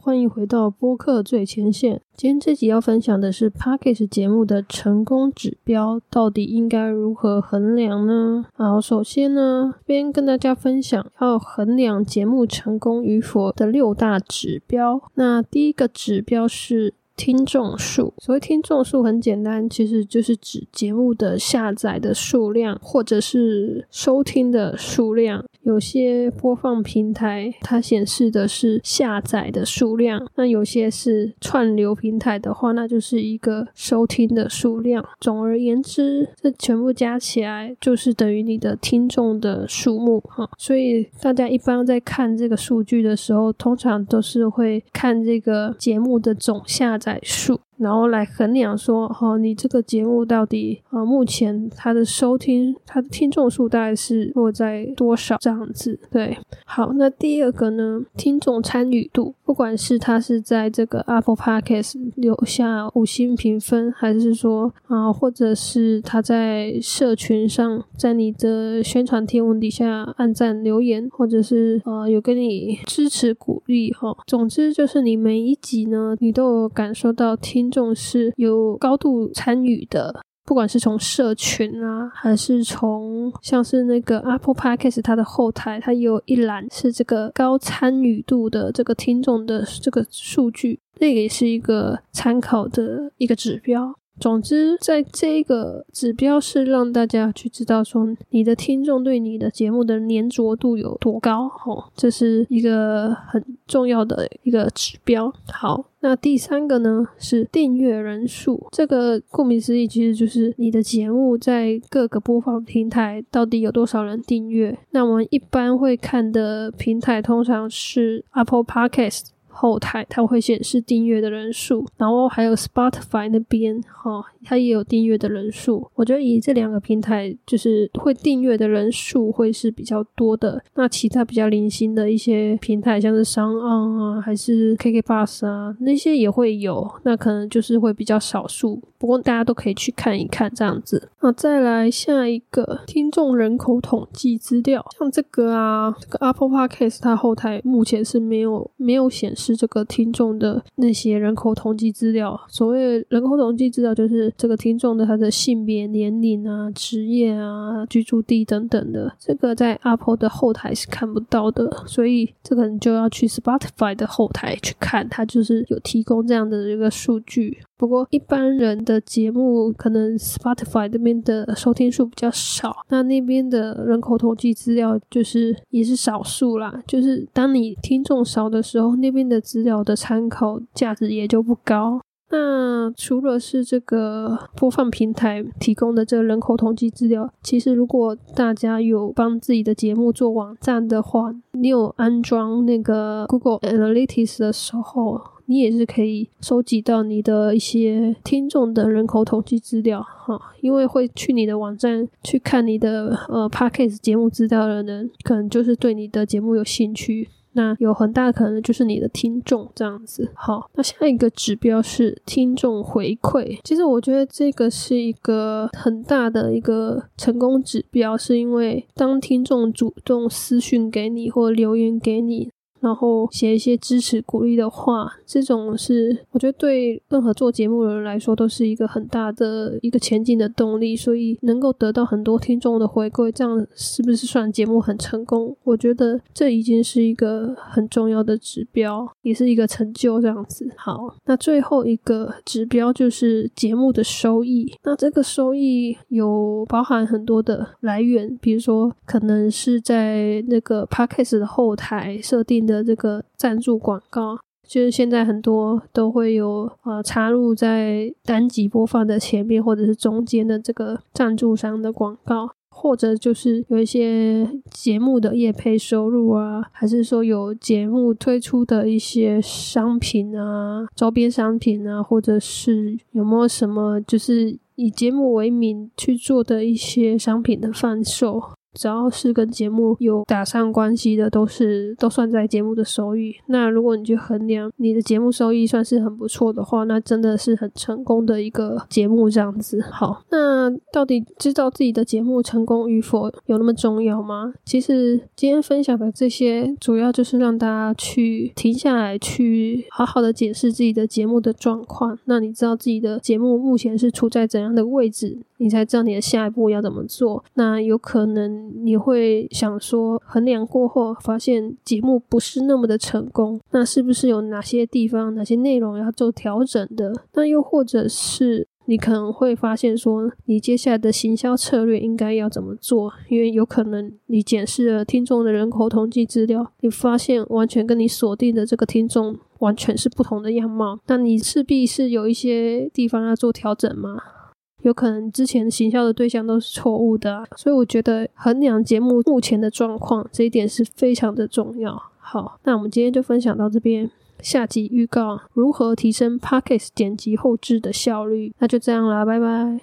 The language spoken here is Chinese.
欢迎回到播客最前线。今天这集要分享的是 p a c k a g e 节目的成功指标，到底应该如何衡量呢？好，首先呢，边跟大家分享要衡量节目成功与否的六大指标。那第一个指标是。听众数，所谓听众数很简单，其实就是指节目的下载的数量，或者是收听的数量。有些播放平台它显示的是下载的数量，那有些是串流平台的话，那就是一个收听的数量。总而言之，这全部加起来就是等于你的听众的数目哈。所以大家一般在看这个数据的时候，通常都是会看这个节目的总下载。数。然后来衡量说，哈，你这个节目到底啊，目前它的收听、它的听众数大概是落在多少这样样子？对，好，那第二个呢，听众参与度，不管是他是在这个 Apple Podcast 留下五星评分，还是说啊，或者是他在社群上，在你的宣传贴文底下按赞留言，或者是呃有跟你支持鼓励，哈，总之就是你每一集呢，你都有感受到。听众是有高度参与的，不管是从社群啊，还是从像是那个 Apple Podcast 它的后台，它有一栏是这个高参与度的这个听众的这个数据，那个也是一个参考的一个指标。总之，在这个指标是让大家去知道说，你的听众对你的节目的粘着度有多高，哦，这是一个很重要的一个指标。好，那第三个呢是订阅人数，这个顾名思义，其实就是你的节目在各个播放平台到底有多少人订阅。那我们一般会看的平台通常是 Apple Podcast。后台它会显示订阅的人数，然后还有 Spotify 那边哈，它也有订阅的人数。我觉得以这两个平台，就是会订阅的人数会是比较多的。那其他比较零星的一些平台，像是商岸啊，还是 KK Bus 啊，那些也会有，那可能就是会比较少数。不过大家都可以去看一看这样子。那再来下一个听众人口统计资料，像这个啊，这个 Apple Podcast 它后台目前是没有没有显示是这个听众的那些人口统计资料。所谓人口统计资料，就是这个听众的他的性别、年龄啊、职业啊、居住地等等的，这个在 Apple 的后台是看不到的。所以这个你就要去 Spotify 的后台去看，它就是有提供这样的一个数据。不过一般人的节目可能 Spotify 那边的收听数比较少，那那边的人口统计资料就是也是少数啦。就是当你听众少的时候，那边的资料的参考价值也就不高。那除了是这个播放平台提供的这个人口统计资料，其实如果大家有帮自己的节目做网站的话，你有安装那个 Google Analytics 的时候。你也是可以收集到你的一些听众的人口统计资料哈，因为会去你的网站去看你的呃 podcast 节目资料的人，可能就是对你的节目有兴趣，那有很大可能就是你的听众这样子。好，那下一个指标是听众回馈，其实我觉得这个是一个很大的一个成功指标，是因为当听众主动私讯给你或留言给你。然后写一些支持鼓励的话，这种是我觉得对任何做节目的人来说都是一个很大的一个前进的动力。所以能够得到很多听众的回馈，这样是不是算节目很成功？我觉得这已经是一个很重要的指标，也是一个成就。这样子好，那最后一个指标就是节目的收益。那这个收益有包含很多的来源，比如说可能是在那个 podcast 的后台设定。的这个赞助广告，就是现在很多都会有呃插入在单集播放的前面或者是中间的这个赞助商的广告，或者就是有一些节目的业配收入啊，还是说有节目推出的一些商品啊、周边商品啊，或者是有没有什么就是以节目为名去做的一些商品的贩售。只要是跟节目有打上关系的，都是都算在节目的收益。那如果你去衡量你的节目收益算是很不错的话，那真的是很成功的一个节目这样子。好，那到底知道自己的节目成功与否有那么重要吗？其实今天分享的这些，主要就是让大家去停下来，去好好的解释自己的节目的状况。那你知道自己的节目目前是处在怎样的位置？你才知道你的下一步要怎么做。那有可能你会想说，衡量过后发现节目不是那么的成功，那是不是有哪些地方、哪些内容要做调整的？那又或者是你可能会发现说，你接下来的行销策略应该要怎么做？因为有可能你检视了听众的人口统计资料，你发现完全跟你锁定的这个听众完全是不同的样貌，那你势必是有一些地方要做调整吗？有可能之前行销的对象都是错误的，所以我觉得衡量节目目前的状况这一点是非常的重要。好，那我们今天就分享到这边，下集预告如何提升 Podcast 剪辑后置的效率，那就这样啦，拜拜。